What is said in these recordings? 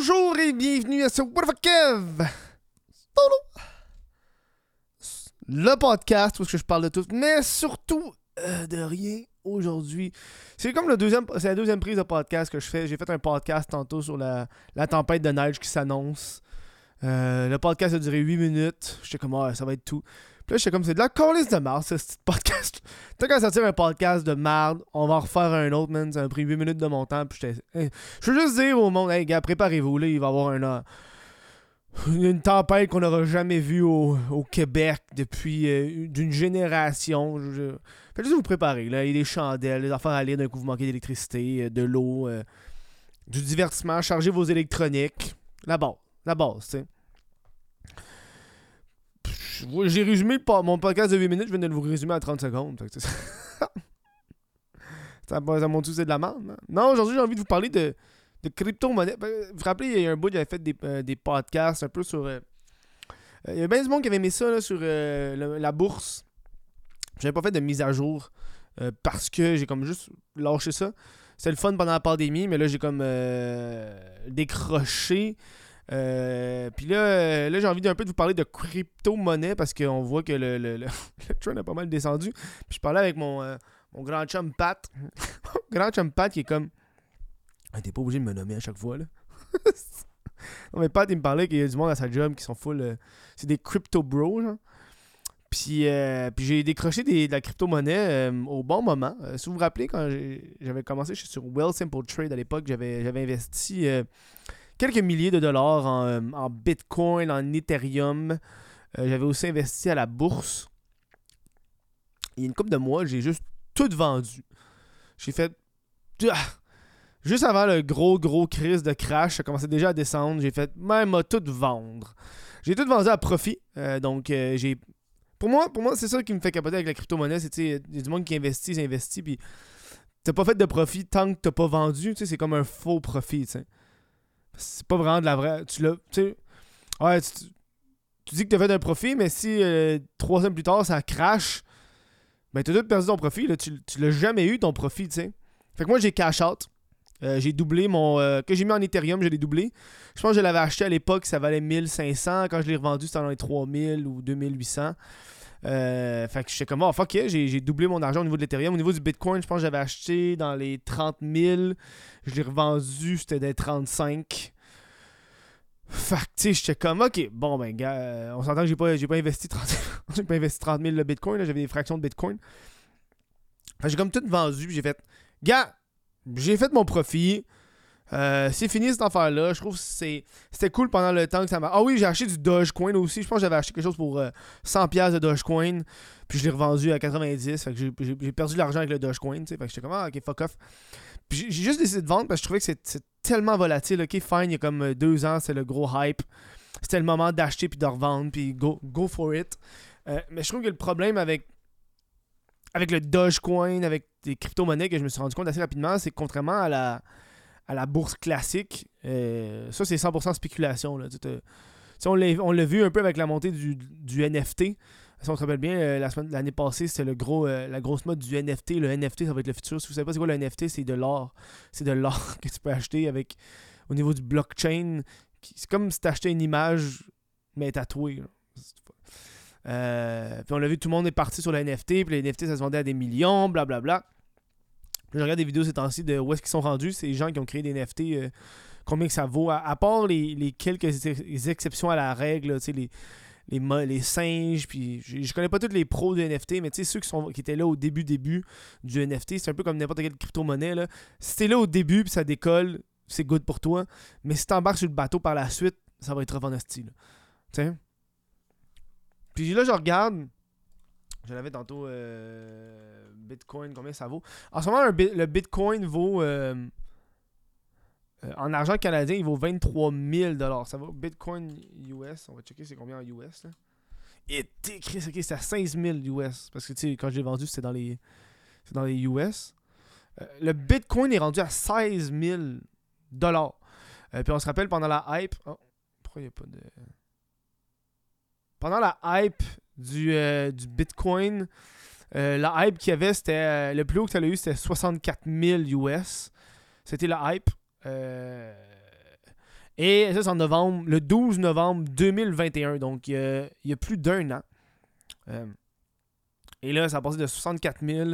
Bonjour et bienvenue à ce What the Kev? Le podcast où je parle de tout, mais surtout euh, de rien aujourd'hui. C'est comme le deuxième, c'est la deuxième prise de podcast que je fais. J'ai fait un podcast tantôt sur la, tempête de neige qui s'annonce. Euh, le podcast a duré 8 minutes. J'étais comme, ah, ça va être tout. Puis là, j'étais comme, c'est de la colisse de merde, ce petit podcast. T'as qu'à sortir un podcast de merde, on va en refaire un autre, man. Ça a pris 8 minutes de mon temps. Puis je veux juste dire au monde, hey, gars, préparez-vous, là, il va y avoir euh, une tempête qu'on n'aura jamais vue au, au Québec depuis euh, d'une génération. Faites juste vous préparer. Là. Il y a des chandelles, des affaires à lire d'un coup vous manquez d'électricité, euh, de l'eau, euh, du divertissement. Chargez vos électroniques. La base. La base, tu sais. J'ai résumé mon podcast de 8 minutes, je viens de vous résumer à 30 secondes. Que, ça, ça montre c'est de la merde. hein? Non, aujourd'hui, j'ai envie de vous parler de, de crypto-monnaie. Ben, Vous vous rappelez, il y a un bout, j'avais fait des, euh, des podcasts un peu sur. euh, euh, il y a bien du monde qui avait aimé ça sur la bourse. J'avais pas fait de mise à jour parce que j'ai comme juste lâché ça. C'était le fun pendant la pandémie, mais là j'ai comme décroché. Euh, Puis là, euh, là j'ai envie d'un peu de vous parler de crypto-monnaie parce qu'on voit que le, le, le, le trend a pas mal descendu. Puis je parlais avec mon, euh, mon grand chum Pat. grand chum Pat qui est comme. Ah, T'es pas obligé de me nommer à chaque fois là. non mais Pat il me parlait qu'il y a du monde à sa job qui sont full. euh, c'est des crypto bros genre. Puis, puis j'ai décroché de la crypto-monnaie au bon moment. Si vous vous rappelez, quand j'avais commencé, je suis sur Well Simple Trade à l'époque, j'avais investi quelques milliers de dollars en, euh, Bitcoin, en Ethereum. Euh, j'avais aussi investi à la bourse. Il y a une couple de mois, j'ai juste tout vendu. J'ai fait. Ah! Juste avant le gros, gros crise de crash, ça commençait déjà à descendre. J'ai fait même à tout vendre. J'ai tout vendu à profit. Euh, donc, j'ai pour moi, pour moi c'est ça qui me fait capoter avec la crypto-monnaie. C'est il y a du monde qui investit, ils investissent, puis t'as pas fait de profit tant que t'as pas vendu. C'est comme un faux profit. C'est pas vraiment de la vraie. Tu l'as. Tu ouais, tu, tu dis que t'as fait un profit, mais si euh, trois semaines plus tard ça crash, ben t'as tout perdu ton profit. Tu tu l'as jamais eu ton profit. tu sais. Fait que moi, j'ai cash out. Euh, j'ai doublé mon. euh, que j'ai mis en Ethereum, je l'ai doublé. Je pense que je l'avais acheté à l'époque, ça valait 1500. Quand je l'ai revendu, c'était dans les 3000 ou 2800. Euh, fait que j'étais comme, oh fuck yeah, j'ai doublé mon argent au niveau de l'Ethereum. Au niveau du Bitcoin, je pense que j'avais acheté dans les 30 000. Je l'ai revendu, c'était des 35. Fait que, tu sais, j'étais comme, ok, bon, ben, gars, euh, on s'entend que j'ai pas, pas investi 30 j'ai pas investi 30 000 le Bitcoin, j'avais des fractions de Bitcoin. Fait que j'ai comme tout vendu, j'ai fait, gars, j'ai fait mon profit. Euh, c'est fini cette affaire-là. Je trouve que c'était cool pendant le temps que ça m'a. Ah oui, j'ai acheté du Dogecoin aussi. Je pense que j'avais acheté quelque chose pour euh, 100$ de Dogecoin. Puis je l'ai revendu à 90$. Fait que j'ai, perdu de l'argent avec le Dogecoin. Fait que j'étais comme, ah, ok, fuck off. Puis j'ai, juste décidé de vendre parce que je trouvais que c'est, tellement volatile. Ok, fine, il y a comme euh, deux ans, c'est le gros hype. C'était le moment d'acheter puis de revendre. Puis go, go for it. Euh, mais je trouve que le problème avec avec le Dogecoin, avec des crypto-monnaies que je me suis rendu compte assez rapidement, c'est que contrairement à la, à la bourse classique, euh, ça c'est 100% spéculation. Là. On l'a vu un peu avec la montée du, NFT. Si on se rappelle bien, euh, l'année passée, c'était le gros, euh, la grosse mode du NFT. Le NFT, ça va être le futur. Si vous savez pas c'est quoi le NFT, c'est de l'or. C'est de l'or que tu peux acheter avec au niveau du blockchain. C'est comme si tu achetais une image, mais tatouée. puis on l'a vu, tout le monde est parti sur le NFT, puis les NFT, ça se vendait à des millions, blablabla. Puis je regarde des vidéos ces temps-ci de où est-ce qu'ils sont rendus, ces gens qui ont créé des NFT, euh, combien que ça vaut, à, part les, quelques exceptions à la règle, tu sais, les, les, singes, puis je, je connais pas tous les pros du NFT, mais tu sais, ceux qui, sont, qui étaient là au début, début du NFT, c'est un peu comme n'importe quelle crypto-monnaie, là. Si t'es là au début, puis ça décolle, c'est good pour toi, mais si t'embarques sur le bateau par la suite, ça va être rough? Puis là, je regarde. Je l'avais tantôt. euh, Bitcoin, combien ça vaut? En ce moment, le Bitcoin vaut. euh, euh, en argent canadien, il vaut 23 000 Ça vaut Bitcoin US. On va checker c'est combien en US. Là. Et écrit, ok, c'est à 16 000 US. Parce que tu sais, quand je l'ai vendu, c'était dans les. C'est dans les US. Le Bitcoin est rendu à 16 000 dollars. Euh, puis on se rappelle pendant la hype. Oh, pourquoi il n'y a pas de. Pendant la hype du, euh, du Bitcoin, euh, la hype qu'il y avait, c'était. euh, le plus haut que tu as eu, c'était 64 000 US. C'était la hype. Et ça, c'est en novembre, le 12 novembre 2021. Donc, il y a, plus d'un an. Et là, ça a passé de 64 000.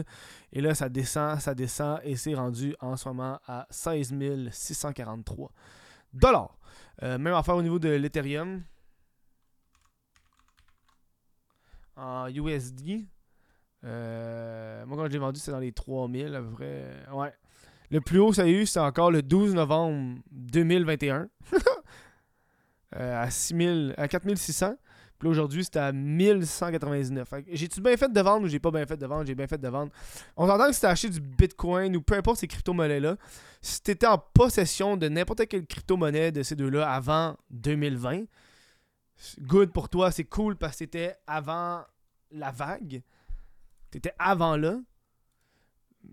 Et là, ça descend, ça descend. Et c'est rendu en ce moment à 16 643 dollars. Même affaire au niveau de l'Ethereum. En USD. Euh, moi, quand j'ai vendu, c'est dans les 3000 à peu près. Ouais. Le plus haut, ça a eu, c'est encore le 12 novembre 2021. euh, à, 6000, à 4600. Puis aujourd'hui, c'était à 1199. J'ai-tu bien fait de vendre ou j'ai pas bien fait de vendre? J'ai bien fait de vendre. On entend que si t'as acheté du Bitcoin ou peu importe ces crypto-monnaies-là, si t'étais en possession de n'importe quelle crypto-monnaie de ces deux-là avant 2020, good pour toi, c'est cool parce que t'étais avant la vague. T'étais avant là.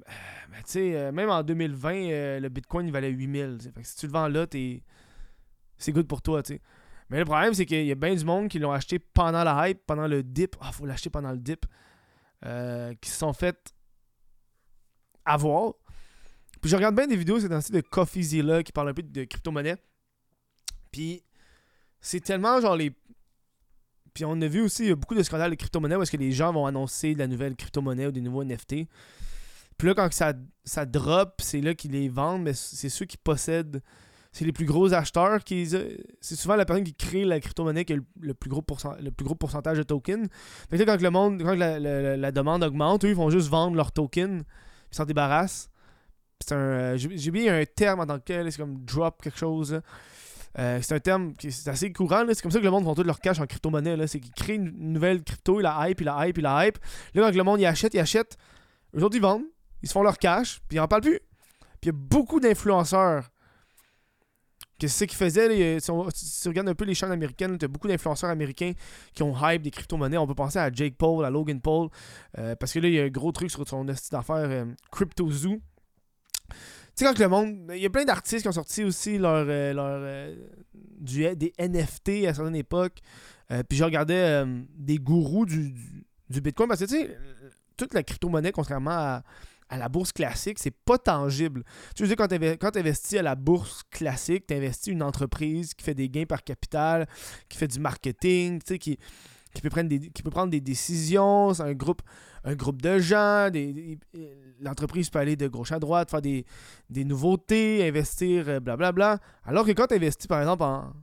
Euh, mais tu sais, euh, même en 2020, euh, le Bitcoin il valait 8000. Fait que si tu le vends là, c'est good pour toi. Mais le problème, c'est qu'il y a bien du monde qui l'ont acheté pendant la hype, pendant le dip. Ah, faut l'acheter pendant le dip. qui se sont fait avoir. Puis je regarde bien des vidéos, c'est dans le de CoffeeZilla qui parle un peu de crypto-monnaie. Puis c'est tellement genre les. Puis on a vu aussi, il y a beaucoup de scandales de crypto-monnaie où est-ce que les gens vont annoncer de la nouvelle crypto-monnaie ou des nouveaux NFT. Puis là, quand ça, ça drop, c'est là qu'ils les vendent, mais c'est ceux qui possèdent. C'est les plus gros acheteurs qui. C'est souvent la personne qui crée la crypto-monnaie qui a le, plus gros le plus gros pourcentage de tokens. Fait que là, quand le monde, quand la, demande augmente, eux, ils vont juste vendre leurs tokens, ils s'en débarrassent. C'est un. Euh, j'ai oublié un terme en tant que tel, c'est comme drop quelque chose. Euh, c'est un terme qui est assez courant. C'est comme ça que le monde vend tout leur cash en crypto-monnaie. C'est qu'ils créent une nouvelle crypto, il la hype, il la hype, il la hype. Là, quand le monde y achète, il achète. Eux autres, ils vendent ils se font leur cash, puis ils en parlent plus. Puis il y a beaucoup d'influenceurs. Qu'est-ce qu'ils faisaient? si, on, regardes un peu les chaînes américaines, tu as beaucoup d'influenceurs américains qui ont hype des crypto-monnaies. On peut penser à Jake Paul, à Logan Paul. Euh, parce que là, il y a un gros truc sur son style d'affaires euh, CryptoZoo. Tu sais, quand le monde. Il y a plein d'artistes qui ont sorti aussi leur, euh, leur des NFT à certaines époques. puis je regardais des gourous du, du, Bitcoin. Parce que tu sais, toute la crypto-monnaie, contrairement à, à la bourse classique, c'est pas tangible. Tu veux dire, quand tu investis à la bourse classique, tu investis une entreprise qui fait des gains par capital, qui fait du marketing, tu sais, qui, qui, peut prendre des, qui peut prendre des décisions, c'est un groupe, un groupe de gens, l'entreprise peut aller de gauche à droite, faire des, nouveautés, investir, blablabla. Bla, bla. Alors que quand tu investis, par exemple, en,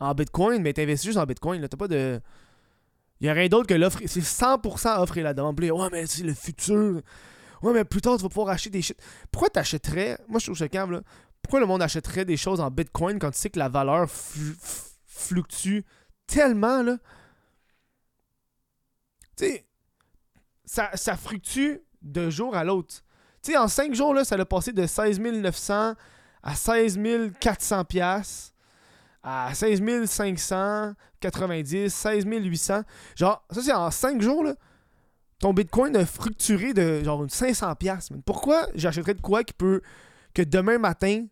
en Bitcoin, mais tu investis juste en Bitcoin, tu pas de... Il n'y a rien d'autre que l'offre. C'est 100% offre et la demande. Ouais, mais c'est le futur. Ouais, mais plus tard, tu vas pouvoir acheter des shit. Pourquoi t'achèterais. Moi, je trouve ça calme, là. Pourquoi le monde achèterait des choses en Bitcoin quand tu sais que la valeur fluctue tellement, là? Tu sais, ça, ça fluctue de jour à l'autre. Tu sais, en 5 jours, ça a passé de 16 900 à 16 400 pièces à 16 590, 16 800. Genre, ça, c'est en 5 jours, là ton Bitcoin a fructuré de genre 500$. Pourquoi j'achèterais de quoi qui peut. que demain matin,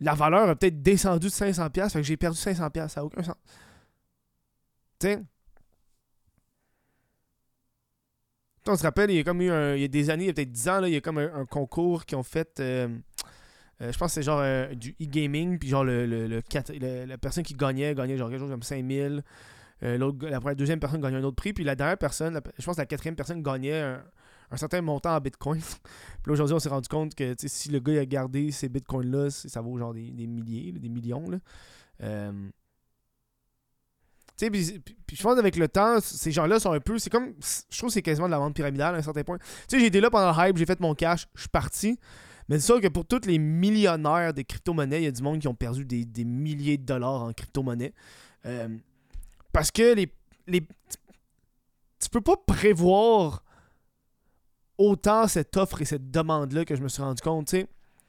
la valeur a peut-être descendu de 500$, fait que j'ai perdu 500$. Ça n'a aucun sens. Tu sais? On se rappelle, il y a comme eu un, il y a des années, il y a peut-être 10 ans, là, il y a comme un, concours qui ont fait. Euh, euh, je pense que c'est genre euh, du e-gaming, puis genre le, la personne qui gagnait, gagnait genre quelque chose comme 5000. Euh, la deuxième personne gagnait un autre prix. Puis la dernière personne, je pense que la quatrième personne gagnait un, certain montant en bitcoin. puis aujourd'hui, on s'est rendu compte que si le gars a gardé ces bitcoins-là, ça vaut genre des, milliers, des millions. Là. Tu sais, puis, je pense avec le temps, ces gens-là sont un peu. C'est comme. Je trouve que c'est quasiment de la vente pyramidale à un certain point. Tu sais, j'ai été là pendant le hype, j'ai fait mon cash, je suis parti. Mais c'est sûr que pour tous les millionnaires des crypto-monnaies, il y a du monde qui ont perdu des, milliers de dollars en crypto-monnaie. Euh, parce que les, les, tu peux pas prévoir autant cette offre et cette demande-là que je me suis rendu compte. sais.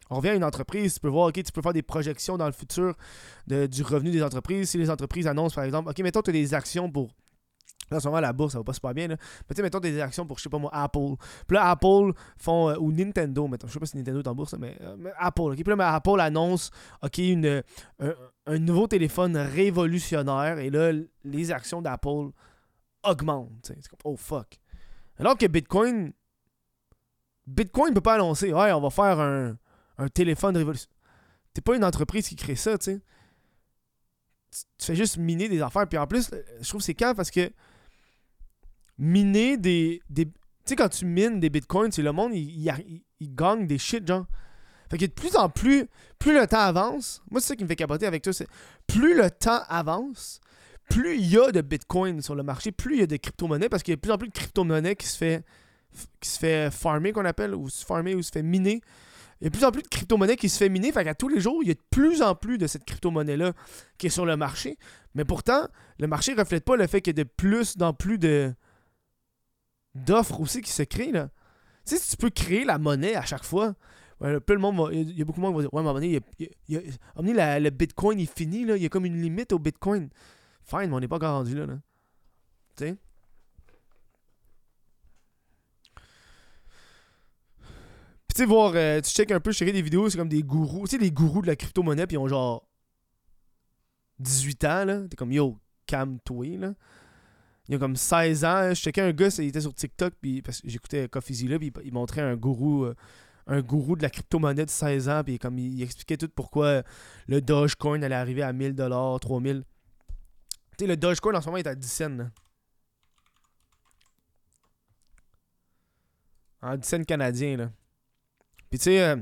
On revient à une entreprise, tu peux voir, OK, tu peux faire des projections dans le futur du revenu des entreprises. Si les entreprises annoncent, par exemple, OK, mettons, tu as des actions pour. Là, en ce moment, la bourse, ça va pas super bien. Là. Mais tu sais, mettons, des actions pour, je sais pas moi, Apple. Puis là, Apple font. Euh, ou Nintendo, mettons. Je sais pas si Nintendo est en bourse, mais, euh, Apple. OK, puis là, mais Apple annonce, OK, une, un nouveau téléphone révolutionnaire et là, les actions d'Apple augmentent. C'est comme, oh fuck. Alors que Bitcoin, Bitcoin ne peut pas annoncer, ouais, on va faire un, téléphone révolutionnaire. T'es pas une entreprise qui crée ça, tu sais. Tu fais juste miner des affaires. Puis en plus, euh, je trouve que c'est quand parce que miner des. des tu sais, quand tu mines des bitcoins, le monde, il, il, gagne des shit, genre. Fait que de plus en plus, plus le temps avance, moi c'est ça qui me fait capoter avec toi, c'est plus le temps avance, plus il y a de bitcoin sur le marché, plus il y a de crypto-monnaies, parce qu'il y a de plus en plus de crypto-monnaies qui se fait qui se fait farmer qu'on appelle, ou se farmer ou se fait miner. Il y a de plus en plus de crypto-monnaies qui se fait miner, fait qu'à tous les jours, il y a de plus en plus de cette crypto-monnaie-là qui est sur le marché. Mais pourtant, le marché ne reflète pas le fait qu'il y a de plus en plus de d'offres aussi qui se créent. Là. Tu sais, si tu peux créer la monnaie à chaque fois, peu le monde va- il y, a- beaucoup de monde qui va dire Ouais, mais à le bitcoin est fini, là. il y a comme une limite au bitcoin. Fine, mais on n'est pas encore rendu là. là. Tu sais? Tu sais, voir, euh, tu check un peu, je checkais des vidéos, c'est comme des gourous. Tu sais, les gourous de la crypto-monnaie, puis ils ont genre 18 ans, là. T'es comme, yo, calme-toi, là. Il y a comme 16 ans, je checkais un gars, il était sur TikTok, puis parce que j'écoutais Coffeezy là, puis il, montrait un gourou, euh, un gourou de la crypto-monnaie de 16 ans, puis comme il, il expliquait tout pourquoi le Dogecoin allait arriver à 1000$, 3000$. Tu sais, le Dogecoin en ce moment est à 10 cents, là. En 10 cents canadiens, là. Puis tu sais, euh,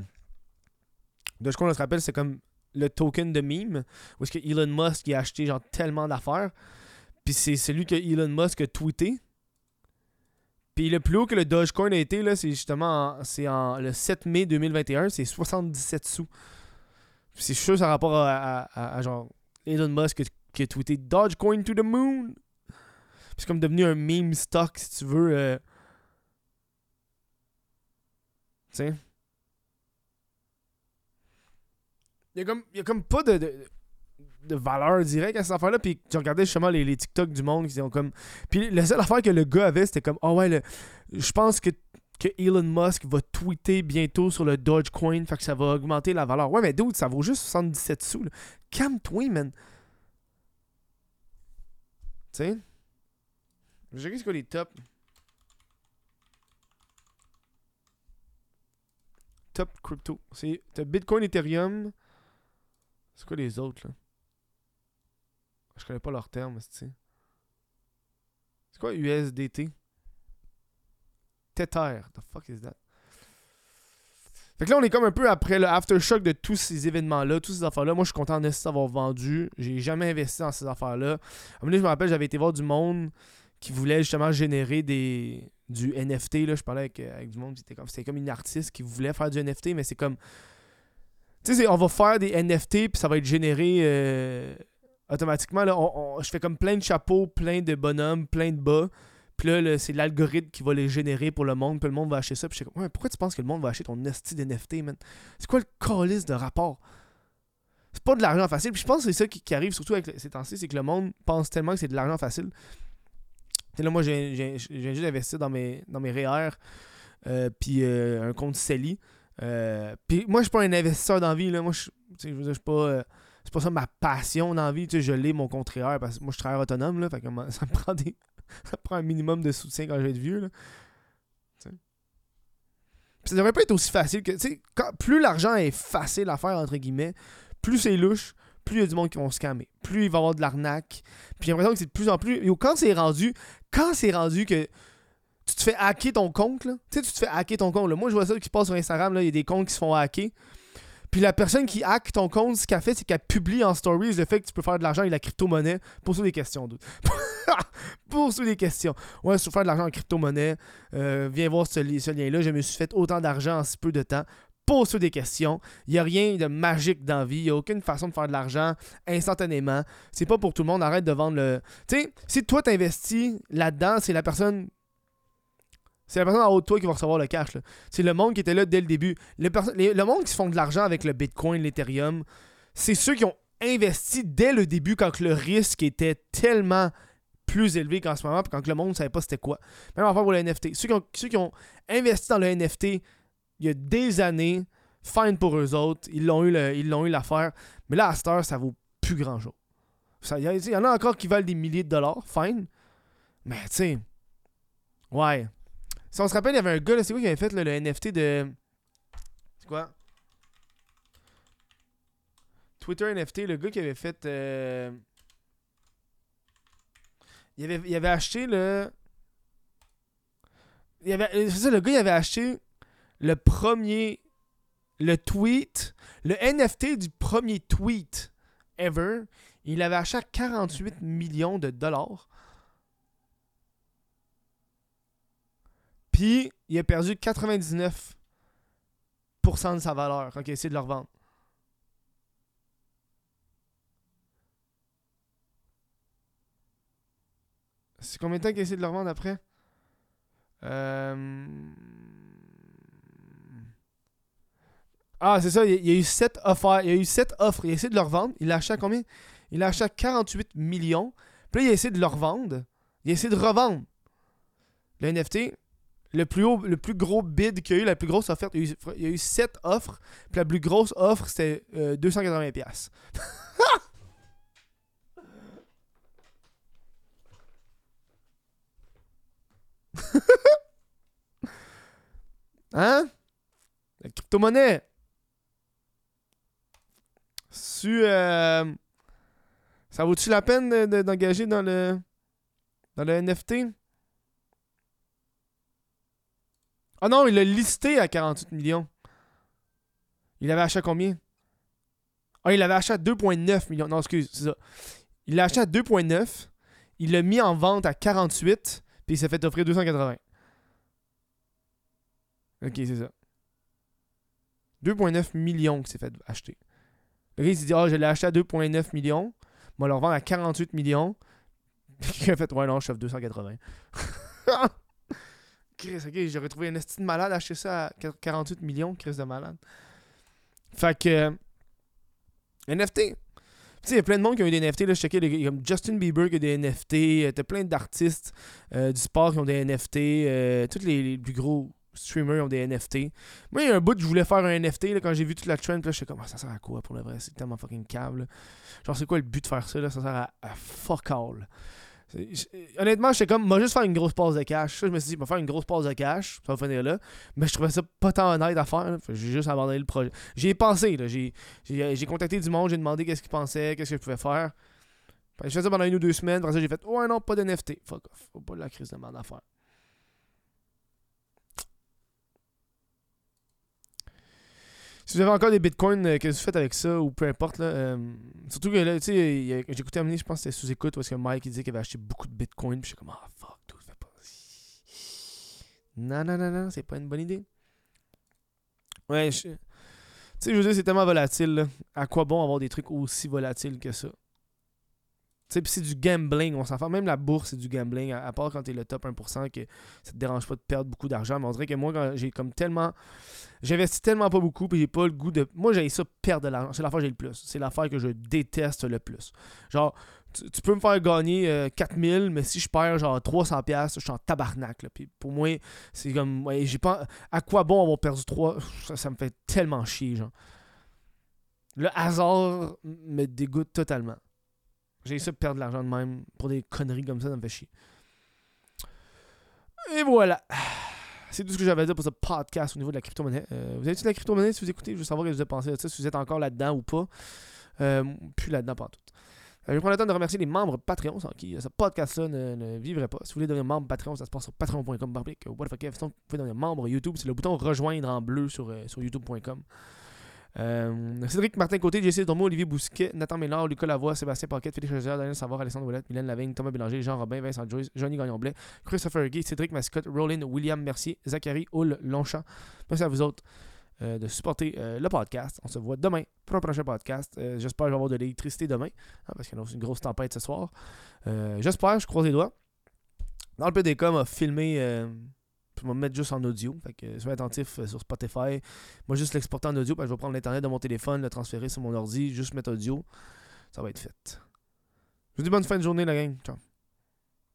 on se rappelle, c'est comme le token de meme, où est-ce que Elon Musk a acheté genre tellement d'affaires. Puis c'est celui que Elon Musk a tweeté. Puis le plus haut que le Dogecoin a été, là, c'est justement en- c'est en, le 7 mai 2021, c'est 77 sous. C'est sûr, ça rapport à, genre Elon Musk qui a- tweeté Dogecoin to the moon. C'est comme devenu un meme stock, si tu veux. euh. Tu sais. Il y a comme, y a comme pas de, de, valeur directe à cette affaire-là. Puis tu regardais justement les, les TikTok du monde qui ont comme. Puis la seule affaire que le gars avait, c'était comme Ah ouais, le- je pense que, que Elon Musk va tweeter bientôt sur le Dogecoin. Fait que ça va augmenter la valeur. Ouais, mais dude, ça vaut juste 77 sous. Calme-toi, man. Tu sais? Je sais c'est quoi les tops. Top crypto. C'est Bitcoin, Ethereum. C'est quoi les autres là? Je connais pas leurs termes, tu sais. C'est quoi USDT Tether. The fuck is that? Fait que là, on est comme un peu après le aftershock de tous ces événements-là, tous ces affaires-là. Moi, je suis content de d'avoir vendu. J'ai jamais investi dans ces affaires-là. À un donné, je me rappelle, j'avais été voir du monde qui voulait justement générer des du NFT. Là. Je parlais avec, euh, avec du monde, comme, c'était comme une artiste qui voulait faire du NFT, mais c'est comme. Tu sais, on va faire des NFT, puis ça va être généré euh, automatiquement. Là, On- je fais comme plein de chapeaux, plein de bonhommes, plein de bas. Puis là, c'est l'algorithme qui va les générer pour le monde, puis le monde va acheter ça. Puis je suis comme, ouais, pourquoi tu penses que le monde va acheter ton esti d'NFT, man? C'est quoi le calice de rapport? C'est pas de l'argent facile. Puis je pense que c'est ça qui, arrive surtout avec ces temps-ci, c'est que le monde pense tellement que c'est de l'argent facile. Sais, là, moi, j'ai juste investi dans mes, dans mes REER, euh, puis euh, un compte CELI. Euh, puis moi, je suis pas un investisseur dans la vie. Là. Moi, je suis pas. euh, c'est pas ça ma passion dans la vie. Tu sais, je l'ai mon REER parce que moi, je suis travailleur autonome. Là, fait que ça me prend des. ça prend un minimum de soutien quand je vais être vieux. Là. Ça devrait pas être aussi facile que. Tu sais, quand- plus l'argent est facile à faire, entre guillemets, plus c'est louche, plus il y a du monde qui vont scammer. Plus il va y avoir de l'arnaque. Puis j'ai l'impression que c'est de plus en plus. Yo, quand c'est rendu. Quand c'est rendu que tu te fais hacker ton compte, là. Tu sais, tu te fais hacker ton compte. là. Moi, je vois ça qui se passe sur Instagram, là. Il y a des comptes qui se font hacker. Puis la personne qui hack ton compte, ce qu'elle fait, c'est qu'elle publie en stories le fait que tu peux faire de l'argent avec la crypto-monnaie. Pose-toi des questions, dude. Pose-toi des questions. Ouais, si tu veux faire de l'argent en crypto-monnaie, euh, viens voir ce lien-là. Je me suis fait autant d'argent en si peu de temps. Pose-toi des questions. Il n'y a rien de magique dans la vie. Il n'y a aucune façon de faire de l'argent instantanément. C'est pas pour tout le monde. Arrête de vendre le. Tu sais, si toi t'investis là-dedans, c'est la personne. C'est la personne en haut de toi qui va recevoir le cash. C'est le monde qui était là dès le début. Le, le monde qui se font de l'argent avec le Bitcoin, l'Ethereum, c'est ceux qui ont investi dès le début quand le risque était tellement plus élevé qu'en ce moment, puis quand le monde ne savait pas c'était quoi. Même affaire pour le NFT. Ceux qui, ont, ceux qui ont investi dans le NFT il y a des années, fine pour eux autres, ils l'ont eu, ils l'ont eu l'affaire, mais là, à cette heure, ça vaut plus grand-chose. Ça- Il y, y en a encore qui valent des milliers de dollars, fine, mais tu sais, ouais. Si on se rappelle, il y avait un gars, c'est quoi qui avait fait le NFT de... C'est quoi? Twitter NFT, le gars qui avait fait. euh, il, avait, il avait acheté le. Il avait, euh, c'est ça, le gars, il avait acheté le premier. Le tweet. Le NFT du premier tweet ever. Il avait acheté à 48 millions de dollars. Puis, il a perdu 99% de sa valeur quand il a essayé de le revendre. C'est combien de temps qu'il a essayé de le revendre après? Euh, Ah, c'est ça. Il il a eu 7 offres. Il a eu 7 offres. Il a essayé de le revendre. Il l'a acheté à combien? Il l'a acheté à 48 millions. Puis là, il a essayé de le revendre. Il a essayé de revendre le NFT. Le plus, haut, le plus gros bid qu'il y a eu, la plus grosse offerte, il y a eu, il y a eu 7 offres. Puis la plus grosse offre, c'était euh, 280$. piastres. hein? La crypto-monnaie. Su, euh, ça vaut-tu la peine de- de- d'engager dans le dans le NFT? Ah non, il l'a listé à 48 millions. Il l'avait acheté à combien? Ah, il l'avait acheté à 2,9 millions. Non, excuse, c'est ça. Il l'a acheté à 2,9. Il l'a mis en vente à 48. Puis il s'est fait offrir 280. Ok, c'est ça. 2,9 millions qu'il s'est fait acheter. Le gars, il s'est dit, ah, je l'ai acheté à 2,9 millions. Moi, le à 48 millions. Puis il a fait, ouais, non, je t'offre 280. Chris, ok, j'aurais trouvé un estime malade acheter ça à 48 millions, Chris de malade. Fait que. euh, NFT. Tu sais, il y a plein de monde qui ont eu des NFT. Là, je checkais, a comme Justin Bieber qui a des NFT. euh, T'as plein d'artistes euh, du sport qui ont des NFT. tous les, les plus gros streamers ont des NFT. Moi, il y a un bout, je voulais faire un NFT là, quand j'ai vu toute la trend. Là, je suis comme, Ah, ça sert à quoi pour le vrai C'est tellement fucking câble. Genre, c'est quoi le but de faire ça là? Ça sert à, à fuck all. Honnêtement, j'étais comme, moi juste faire une grosse pause de cash. Ça, je me suis dit, vais faire une grosse pause de cash, ça va finir là. Mais je trouvais ça pas tant honnête à faire. Fait J'ai juste abandonné le projet. J'y ai pensé. J'ai, j'ai, j'ai contacté du monde, j'ai demandé qu'est-ce qu'ils pensaient, qu'est-ce que je pouvais faire. Fait je faisais ça pendant une ou deux semaines. Après ça, j'ai fait, ouais, non, pas de NFT. Fuck off. Faut pas la crise de merde à faire. Si vous avez encore des bitcoins, euh, qu'est-ce que vous faites avec ça ou peu importe, là. euh, surtout que là, tu sais, il y a- j'ai écouté amener, je pense que c'était sous écoute, parce que Mike il disait qu'il avait acheté beaucoup de bitcoins. Puis je suis comme, ah fuck, tout fais pas. Non, non, non, non, c'est pas une bonne idée. Ouais, je. Tu sais, je veux dire, c'est tellement volatile. là. À quoi bon avoir des trucs aussi volatiles que ça? Tu pis c'est du gambling, on s'en fait. Même la bourse, c'est du gambling. À, part quand t'es le top 1%, que ça te dérange pas de perdre beaucoup d'argent. Mais on dirait que moi, quand j'ai comme tellement. J'investis tellement pas beaucoup, puis j'ai pas le goût de. Moi, j'ai ça perdre de l'argent. C'est l'affaire que j'ai le plus. C'est l'affaire que je déteste le plus. Genre, tu, tu peux me faire gagner euh, 4000, mais si je perds genre 300$, piastres, je suis en tabarnak. Puis pour moi, c'est comme. Ouais, j'ai pas. À quoi bon avoir perdu 3 ça, ça me fait tellement chier, genre. Le hasard me dégoûte totalement. J'ai ça de perdre de l'argent de même pour des conneries comme ça, ça me fait chier. Et voilà. C'est tout ce que j'avais à dire pour ce podcast au niveau de la crypto-monnaie. Euh, vous avez de la crypto-monnaie? Si vous écoutez Je veux savoir ce que vous avez pensé de ça, si vous êtes encore là-dedans ou pas. Euh, plus là-dedans, pas en tout. Euh, je vais prendre le temps de remercier les membres Patreon sans qui euh, ce podcast-là ne, ne vivrait pas. Si vous voulez devenir membre Patreon, ça se passe sur patreon.com. What the fuck, vous pouvez devenir membre YouTube. C'est le bouton rejoindre en bleu sur, sur youtube.com. Euh, Cédric Martin Côté, Jesse Dormo, Olivier Bousquet, Nathan Ménard, Lucas Lavoie, Sébastien Paquette, Félix Chaudière, Daniel Savard, Alexandre Ouellette, Mylène Lavigne, Thomas Bélanger, Jean Robin, Vincent Joyce, Johnny Gagnon-Blais, Christopher Gay, Cédric Mascotte, Roland, William Mercier, Zachary Hull Longchamp. Merci à vous autres euh, de supporter euh, le podcast. On se voit demain pour un prochain podcast. J'espère que je vais avoir de l'électricité demain, hein, parce qu'il y a une grosse tempête ce soir. J'espère, je croise les doigts. Dans le PDK, m'a filmé. Euh, puis m'a mettre juste en audio. Fait que soyez attentif euh, sur Spotify. Moi, juste l'exporter en audio. Parce que je vais prendre l'internet de mon téléphone, le transférer sur mon ordi, juste mettre audio. Ça va être fait. Je vous dis bonne fin de journée, la gang. Ciao.